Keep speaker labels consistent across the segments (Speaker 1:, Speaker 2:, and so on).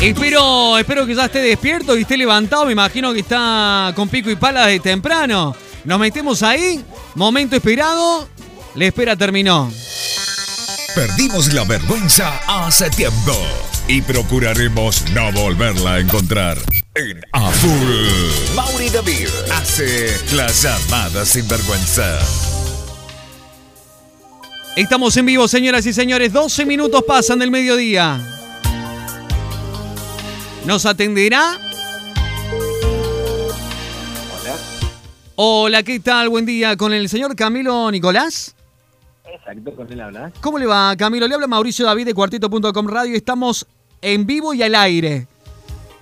Speaker 1: Espero, espero que ya esté despierto y esté levantado. Me imagino que está con pico y pala de temprano. Nos metemos ahí. Momento esperado. La espera terminó.
Speaker 2: Perdimos la vergüenza hace tiempo y procuraremos no volverla a encontrar. En A Full, Mauri David hace la llamada sin vergüenza.
Speaker 1: Estamos en vivo, señoras y señores. 12 minutos pasan del mediodía. ¿Nos atenderá?
Speaker 3: Hola.
Speaker 1: Hola, ¿qué tal? Buen día. ¿Con el señor Camilo Nicolás?
Speaker 3: Exacto, con él habla.
Speaker 1: ¿Cómo le va, Camilo? Le habla Mauricio David de Cuartito.com Radio. Estamos en vivo y al aire.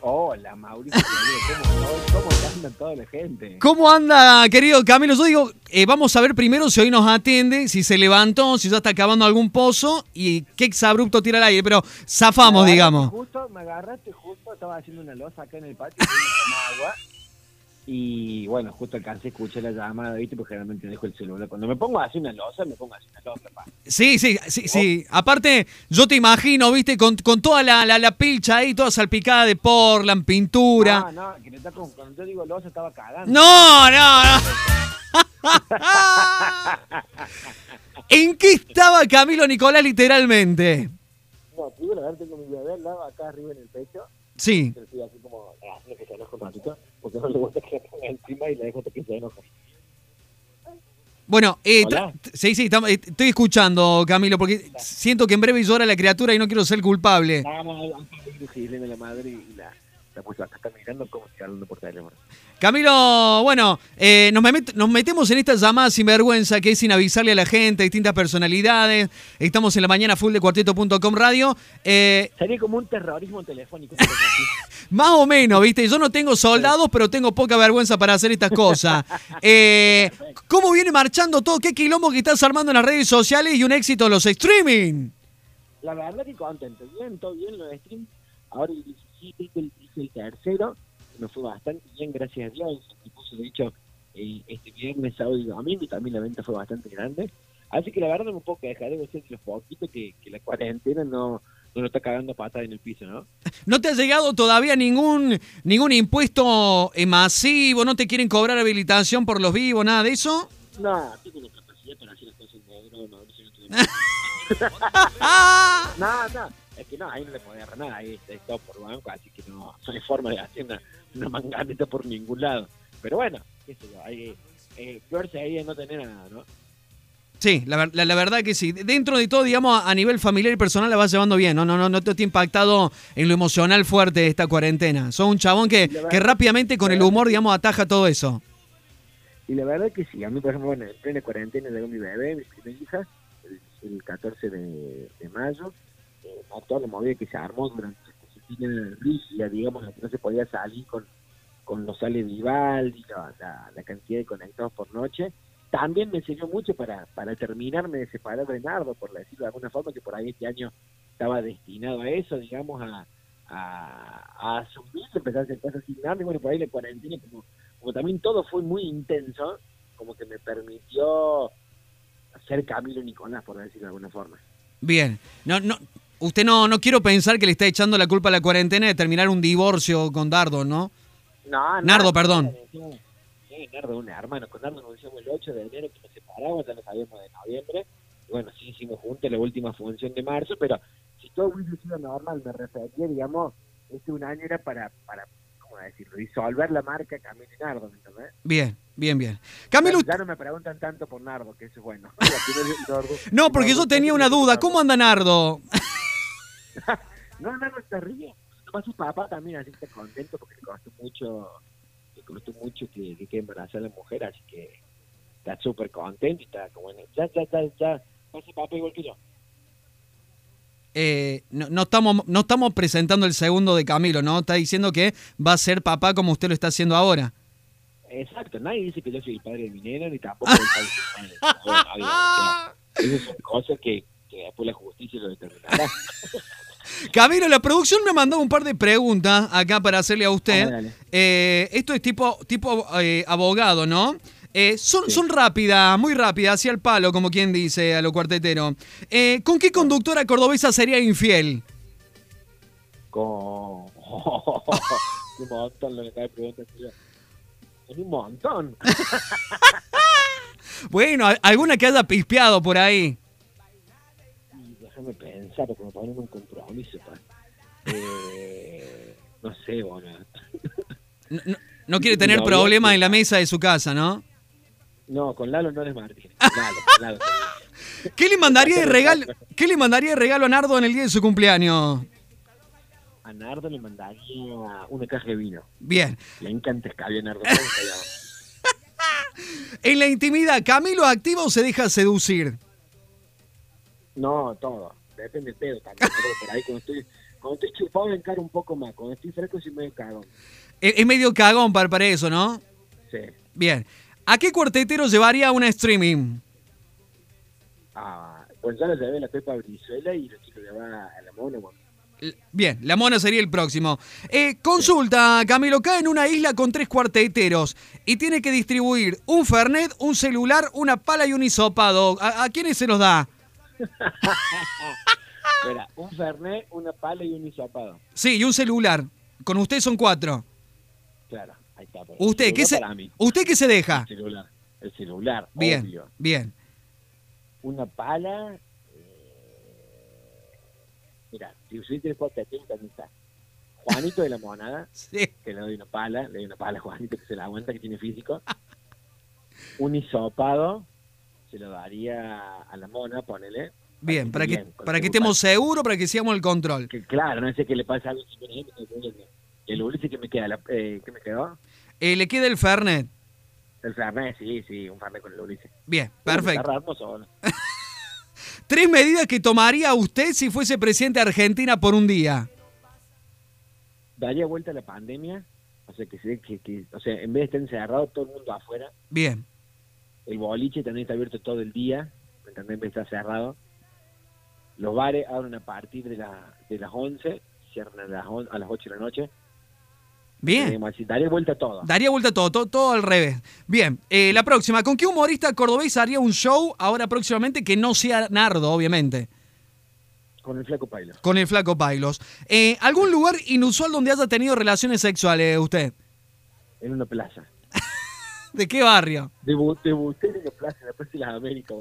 Speaker 3: Hola, Mauricio. ¿Cómo, cómo, anda toda la gente?
Speaker 1: ¿Cómo anda, querido Camilo? Yo digo, eh, vamos a ver primero si hoy nos atiende, si se levantó, si ya está acabando algún pozo y qué exabrupto tira al aire, pero zafamos,
Speaker 3: Me
Speaker 1: digamos.
Speaker 3: Justo, me agarraste estaba haciendo una losa acá en el patio, fui a tomar agua. Y bueno, justo alcancé, escuché la llamada, ¿viste? Porque generalmente dejo el celular. Cuando me pongo a hacer una losa, me pongo a hacer una losa, pa.
Speaker 1: Sí, sí, sí, sí. Aparte, yo te imagino, viste, con, con toda la, la, la pilcha ahí, toda salpicada de Portland, pintura.
Speaker 3: No, no, que me está con- cuando yo digo losa estaba cagando.
Speaker 1: No, no, no. ¿En qué estaba Camilo Nicolás literalmente?
Speaker 3: No, primero, a ver, tengo mi bebé al lado, acá arriba en el pecho.
Speaker 1: Sí.
Speaker 3: Pero así como, ah, haciendo que se enoje un ratito, porque no le gusta que la ponga encima y le dejo que se enoje.
Speaker 1: Bueno, eh, sí, sí, eh, estoy escuchando, Camilo, porque siento que en breve llora la criatura y no quiero ser culpable.
Speaker 3: No, no, acá viene la madre y la, la puso hablando por teléfono.
Speaker 1: Camilo, bueno, eh, nos, met- nos metemos en esta llamada sin vergüenza que es sin avisarle a la gente, distintas personalidades. Estamos en la mañana full de cuarteto.com radio. Eh,
Speaker 3: Sería como un terrorismo telefónico.
Speaker 1: más o menos, ¿viste? Yo no tengo soldados, pero tengo poca vergüenza para hacer estas cosas. Eh, ¿Cómo viene marchando todo? ¿Qué quilombo que estás armando en las redes sociales y un éxito en los streaming?
Speaker 3: La verdad que contento, bien, todo bien los streams. Ahora el 17 hice el, hice el tercero, me fue bastante bien, gracias a Dios. Se puso, de hecho, eh, este viernes, sábado y domingo, también la venta fue bastante grande. Así que la verdad no me puedo ser de los poquitos que, que la cuarentena no, no lo está cagando patada en el piso, ¿no?
Speaker 1: ¿No te ha llegado todavía ningún, ningún impuesto eh, masivo? ¿No te quieren cobrar habilitación por los vivos? ¿Nada de eso?
Speaker 3: No, tengo la capacidad para hacer las cosas negro, no, no, no, no,
Speaker 1: ¡Ah!
Speaker 3: No, no, es que no, ahí no le podía agarrar nada, ahí está, es todo por banco, así que no, no hay forma de hacer una, una manganeta por ningún lado. Pero bueno, qué sé yo, hay eh, peor sería no tener nada, ¿no?
Speaker 1: Sí, la, la- la verdad que sí. Dentro de todo, digamos, a nivel familiar y personal la vas llevando bien, ¿no? No, no, no te ha impactado en lo emocional fuerte esta cuarentena. Sos un chabón que,
Speaker 3: verdad-
Speaker 1: que rápidamente con el humor, digamos, ataja todo eso.
Speaker 3: Y la verdad que sí, a mí, por ejemplo, bueno, en plena cuarentena llegó mi bebé, mi primera hija, el, el 14 de, de mayo, eh, toda la movida que se armó durante esta disciplina rígida, digamos, la que no se podía salir con, con los sales Vivaldi, la, la, la cantidad de conectados por noche, también me sirvió mucho para, para terminarme de separar de Nardo, por decirlo de alguna forma, que por ahí este año estaba destinado a eso, digamos, a, a, a asumir, empezar a hacer cosas sin Nardo, y bueno, por ahí la cuarentena, como, como también todo fue muy intenso, como que me permitió ser Camilo Nicolás, por decirlo de alguna forma.
Speaker 1: Bien. No, no, usted no, no quiero pensar que le está echando la culpa a la cuarentena de terminar un divorcio con Dardo, ¿no?
Speaker 3: No,
Speaker 1: Nardo, perdón.
Speaker 3: Sí, Nardo, un hermano. Con Nardo nos hicimos el 8 de enero que nos separamos, ya lo sabíamos de noviembre. Y bueno, sí hicimos juntos la última función de marzo, pero si todo hubiese sido normal, me refería, digamos, este un año era para, para ¿cómo decirlo? Disolver la marca Camilo y Nardo, ¿me entendés?
Speaker 1: Bien, bien, bien. Camilo,
Speaker 3: Ya, no me preguntan tanto por Nardo, que eso es bueno.
Speaker 1: No, porque yo tenía una duda. ¿Cómo anda Nardo?
Speaker 3: No, Nardo está ríe. Además su papá también así está contento porque le costó mucho, le costó mucho que, que quede embarazada la mujer, así que está súper contento y está como, ya, ya, ya, ya, pasa papá igual que yo.
Speaker 1: Eh, no, no estamos, no estamos presentando el segundo de Camilo, ¿no? Está diciendo que va a ser papá como usted lo está haciendo ahora.
Speaker 3: Exacto, nadie dice que yo soy el padre de mi nena, ni tampoco el padre de mi esas son cosas que, que después la justicia lo determinará.
Speaker 1: Camilo, la producción me mandó un par de preguntas acá para hacerle a usted.
Speaker 3: Ah.
Speaker 1: Eh, esto es tipo, tipo eh, abogado, ¿no? Eh, son,
Speaker 3: Sí.
Speaker 1: son rápidas, muy rápidas, hacia el palo, como quien dice a lo cuartetero. ¿Con qué conductora cordobesa sería infiel?
Speaker 3: Con, un montón lo que de preguntar. Es un montón.
Speaker 1: Bueno, alguna que haya pispeado por ahí.
Speaker 3: Déjame pensar, me ponen un compromiso. pa. Eh, no sé, bueno.
Speaker 1: No, no- no quiere tener
Speaker 3: No,
Speaker 1: problemas en la mesa de su casa, ¿no?
Speaker 3: No, con Lalo no eres Martínez. Lalo, Lalo.
Speaker 1: ¿Qué le mandaría de regalo? ¿Qué le mandaría de regalo a Nardo en el día de su cumpleaños?
Speaker 3: A Nardo le mandaría una caja de vino.
Speaker 1: Bien.
Speaker 3: Le encanta escabio a Nardo.
Speaker 1: En la intimidad, ¿Camilo activa o se deja seducir?
Speaker 3: No, todo. Depende del pedo también. ¿no? Por ahí cuando estoy, cuando estoy chupado me encaro un poco más. Cuando estoy fresco sí me cagón.
Speaker 1: Es, es medio cagón para, para eso, ¿no?
Speaker 3: Sí.
Speaker 1: Bien. ¿A qué cuartetero llevaría una streaming?
Speaker 3: Ah, Gonzalo llevé la Pepa Brizuela y lo quiero llevar a la mona. bueno.
Speaker 1: Bien, la mona sería el próximo. Eh, consulta, Camilo, cae en una isla con tres cuarteteros y tiene que distribuir un Fernet, un celular, una pala y un hisopado. ¿A, a quiénes se los da?
Speaker 3: Espera, un Fernet, una pala y un hisopado.
Speaker 1: Sí, y un celular. Con usted son cuatro.
Speaker 3: Claro, ahí está.
Speaker 1: ¿Usted qué se,
Speaker 3: celular para mí.
Speaker 1: ¿usted qué se deja?
Speaker 3: El celular. El celular,
Speaker 1: Bien,
Speaker 3: obvio.
Speaker 1: bien.
Speaker 3: Una pala. eh, Mira, si usted tiene cuartetero también está. Juanito de la Monada,
Speaker 1: Sí.
Speaker 3: que le doy una pala, le doy una pala a Juanito que se la aguanta, que tiene físico. Un hisopado, se lo daría a la mona, ponele.
Speaker 1: Bien, para que,
Speaker 3: Bien,
Speaker 1: para que estemos seguros, para que sigamos el control.
Speaker 3: Que claro, no sé qué le pasa a. El Ulises que me queda, la, eh, ¿qué me quedó?
Speaker 1: Eh, le queda el Fernet.
Speaker 3: El Fernet, sí, sí, un Fernet con el Ulises.
Speaker 1: Bien, perfecto.
Speaker 3: hermoso.
Speaker 1: Tres medidas que tomaría usted si fuese presidente de Argentina por un día.
Speaker 3: Daría vuelta a la pandemia, o sea, que, se- que, que, o sea, en vez de estar encerrado todo el mundo afuera,
Speaker 1: Bien,
Speaker 3: el boliche también está abierto todo el día, ¿me entendés? Estar cerrado. Los bares abren a partir de, la, de las 11, cierran a las, on- a las 8 de la noche.
Speaker 1: bien.
Speaker 3: Así, daría vuelta a todo.
Speaker 1: Daría vuelta todo, todo, todo al revés. Bien, eh, la próxima. ¿Con qué humorista cordobés haría un show ahora próximamente que no sea Nardo, obviamente?
Speaker 3: Con el flaco pailo.
Speaker 1: Con el flaco Pailos. Eh, ¿Algún lugar inusual donde haya tenido relaciones sexuales usted?
Speaker 3: En una plaza.
Speaker 1: ¿De qué barrio?
Speaker 3: Debu- Debuté en una plaza en la Plaza de las Américas.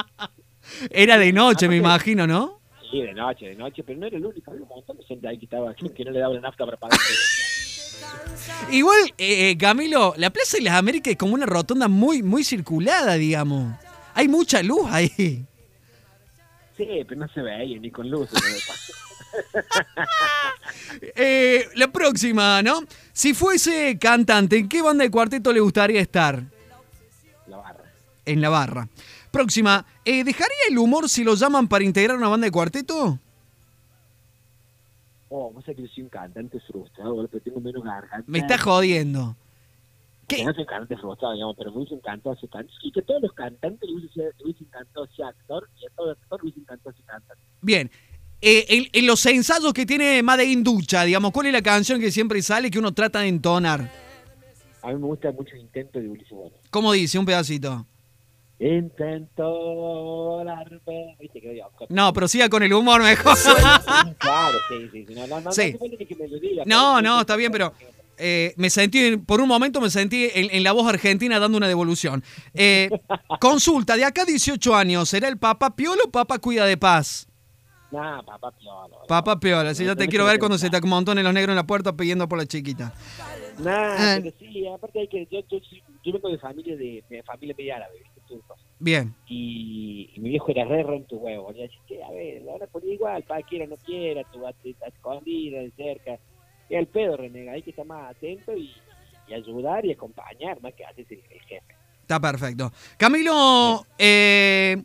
Speaker 1: Era de noche, me imagino, ¿no?
Speaker 3: Sí, de noche, de noche, pero no era el único. Había un montón de gente ahí que estaba que, que no le daba la nafta para pagar.
Speaker 1: Igual, eh, eh, Camilo, la Plaza de las Américas es como una rotonda muy, muy circulada, digamos. Hay mucha luz ahí.
Speaker 3: Sí, pero no se veía ni con luz.
Speaker 1: Eh, la próxima, ¿no? Si fuese cantante, ¿en qué banda de cuarteto le gustaría estar?
Speaker 3: La barra.
Speaker 1: En la barra. Próxima, eh, ¿dejaría el humor si lo llaman para integrar una banda de cuarteto?
Speaker 3: Oh, vos sabés que yo soy un cantante frustrado, pero tengo menos garganta.
Speaker 1: Me está jodiendo. ¿Qué?
Speaker 3: No soy un cantante frustrado, digamos, pero me hubiese encantado ser cantante. Y que a todos los cantantes les hubiese, encantado ser actor y a todos los actores les hubiese encantado ser cantante.
Speaker 1: Bien. Eh, en, en los ensayos que tiene Made in Ducha, digamos, ¿cuál es la canción que siempre sale que uno trata de entonar?
Speaker 3: A mí me gusta mucho el intento de Ulises Bueno.
Speaker 1: ¿Cómo dice? Un pedacito.
Speaker 3: Intento volarme. Viste que yo.
Speaker 1: No, pero siga con el humor mejor.
Speaker 3: Claro, sí, sí. No, no, no,
Speaker 1: Sí.
Speaker 3: no
Speaker 1: no, está bien, pero eh, me sentí, por un momento me sentí en, en la voz argentina dando una devolución. Eh, consulta, de acá a 18 años, ¿será el Papa Piolo o Papa Cuida de Paz?
Speaker 3: Nah, papá, piola.
Speaker 1: Papa Piola, si ya te quiero ver cuando se te amontonen los negros en la puerta pidiendo por la chiquita.
Speaker 3: Nah,
Speaker 1: Ah.
Speaker 3: pero sí, aparte hay que. Yo, yo, yo vengo de familia de, de familia media árabe, ¿viste? Turcos.
Speaker 1: Bien,
Speaker 3: Y, y mi viejo era re tu huevo. Le decía, "Che, a ver, ahora por igual, para quiera o no quiera, tu está escondida de cerca. Y al pedo, renega, hay que estar más atento y, y ayudar y acompañar, más que hacer el, el jefe.
Speaker 1: está perfecto. Camilo, eh,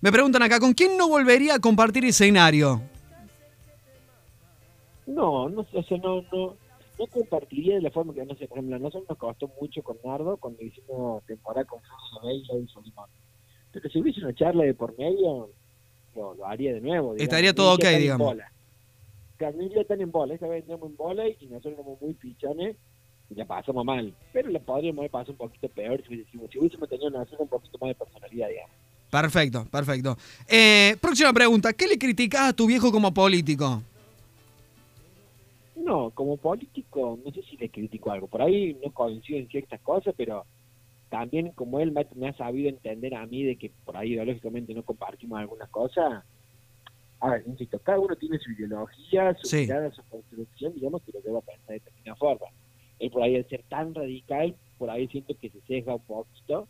Speaker 1: me preguntan acá, ¿con quién no volvería a compartir escenario?
Speaker 3: No, no, o sea, no, no, no compartiría de la forma que, no sé, por ejemplo, a nosotros nos costó mucho con Nardo cuando hicimos temporada con Bella y Solimón. Pero si hubiese una charla de por medio, lo, lo haría de nuevo. digamos.
Speaker 1: Estaría todo ok, digamos.
Speaker 3: que están en bola. Esta vez entramos en bola y nosotros éramos muy pichones y la pasamos mal. Pero la podríamos haber pasado un poquito peor si hubiésemos, si hubiésemos tenido nosotros un poquito más de personalidad, digamos.
Speaker 1: Perfecto, perfecto. Eh, próxima pregunta, ¿qué le criticás a tu viejo como político?
Speaker 3: no, como político, no sé si le critico algo. Por ahí no coincido en ciertas cosas, pero también como él me, ha sabido entender a mí de que por ahí ideológicamente no compartimos algunas cosas. A ver, insisto, cada uno tiene su ideología, su mirada, su construcción, digamos, que lo lleva a pensar de determinada forma. Él por ahí al ser tan radical, por ahí siento que se sesga un poquito,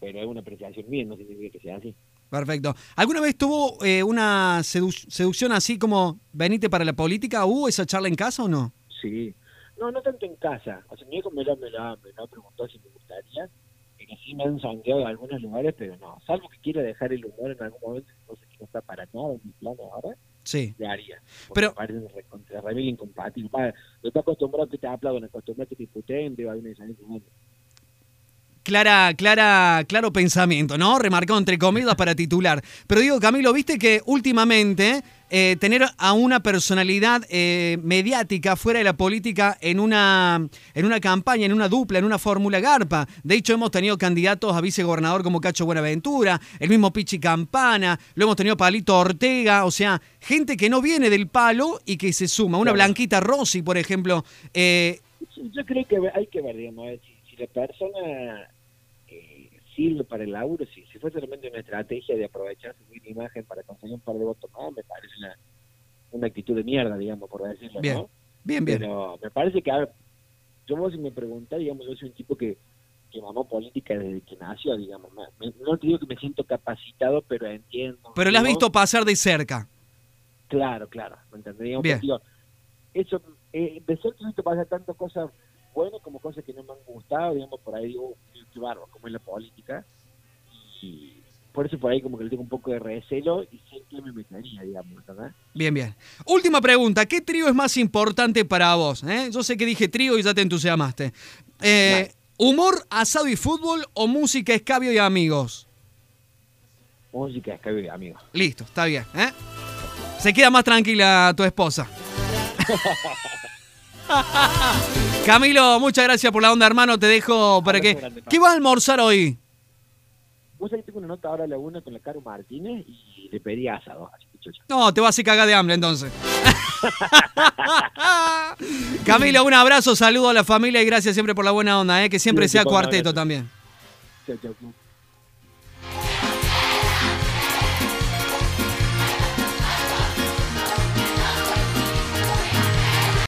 Speaker 3: pero es una apreciación mía, no significa que sea así.
Speaker 1: Perfecto. ¿Alguna vez tuvo eh, una seducción así como venite para la política? ¿Hubo esa charla en casa o no?
Speaker 3: Sí. No, no tanto en casa. O sea, mi hijo me lo, me lo, me lo preguntó si me gustaría. Que sí me han sondeado en algunos lugares, pero no. Salvo que quiera dejar el humor en algún momento, cosa que no está para nada en mi plan ahora.
Speaker 1: Sí.
Speaker 3: Le haría.
Speaker 1: Pero.
Speaker 3: Parece contra incompatible. Yo estoy acostumbrado a que te aplaudan, acostumbrado a que te imputen, de alguna de
Speaker 1: Clara, clara, claro pensamiento, ¿no? Remarcado entre comillas para titular. Pero digo, Camilo, viste que últimamente eh, tener a una personalidad eh, mediática fuera de la política en una, en una campaña, en una dupla, en una fórmula garpa. De hecho, hemos tenido candidatos a vicegobernador como Cacho Buenaventura, el mismo Pichi Campana, lo hemos tenido Palito Ortega, o sea, gente que no viene del palo y que se suma. Una Blanquita Rossi, por ejemplo.
Speaker 3: Eh, yo creo que hay que ver, digamos, la persona eh, sirve para el laburo, si, si fue solamente una estrategia de aprovechar su buena imagen para conseguir un par de votos más, me parece una, una actitud de mierda, digamos, por decirlo,
Speaker 1: bien.
Speaker 3: ¿no?
Speaker 1: Bien, bien.
Speaker 3: Pero me parece que, a ver, yo vos si me preguntás, digamos, yo soy un tipo que, que mamó política desde que nació, digamos. no te digo que me siento capacitado, pero entiendo.
Speaker 1: Pero la has visto pasar de cerca.
Speaker 3: Claro, claro, ¿me entendés?
Speaker 1: Bien.
Speaker 3: eso, eh, de cerca he visto pasar tantas cosas bueno como cosas que no me han gustado, digamos, por ahí digo, qué barro, como es la política. Y por eso por ahí como que le tengo un poco de recelo y sé que me metería, digamos, ¿verdad?
Speaker 1: Bien, bien. Última pregunta, ¿qué trío es más importante para vos? Eh? Yo sé que dije trío y ya te entusiasmaste. Eh, ¿Humor, asado y fútbol o música, escabio y amigos?
Speaker 3: Música, escabio y amigos.
Speaker 1: Listo, está bien. ¿eh? Se queda más tranquila tu esposa. Camilo, muchas gracias por la onda, hermano. Te dejo para que. ¿Qué va a almorzar hoy?
Speaker 3: Vos ahí tengo una nota ahora a la una con la Caro Martínez y le pedí asado.
Speaker 1: No, te vas a hacer cagar de hambre entonces. Camilo, un abrazo, saludo a la familia y gracias siempre por la buena onda, ¿eh? que siempre sea cuarteto también. Chau, chau.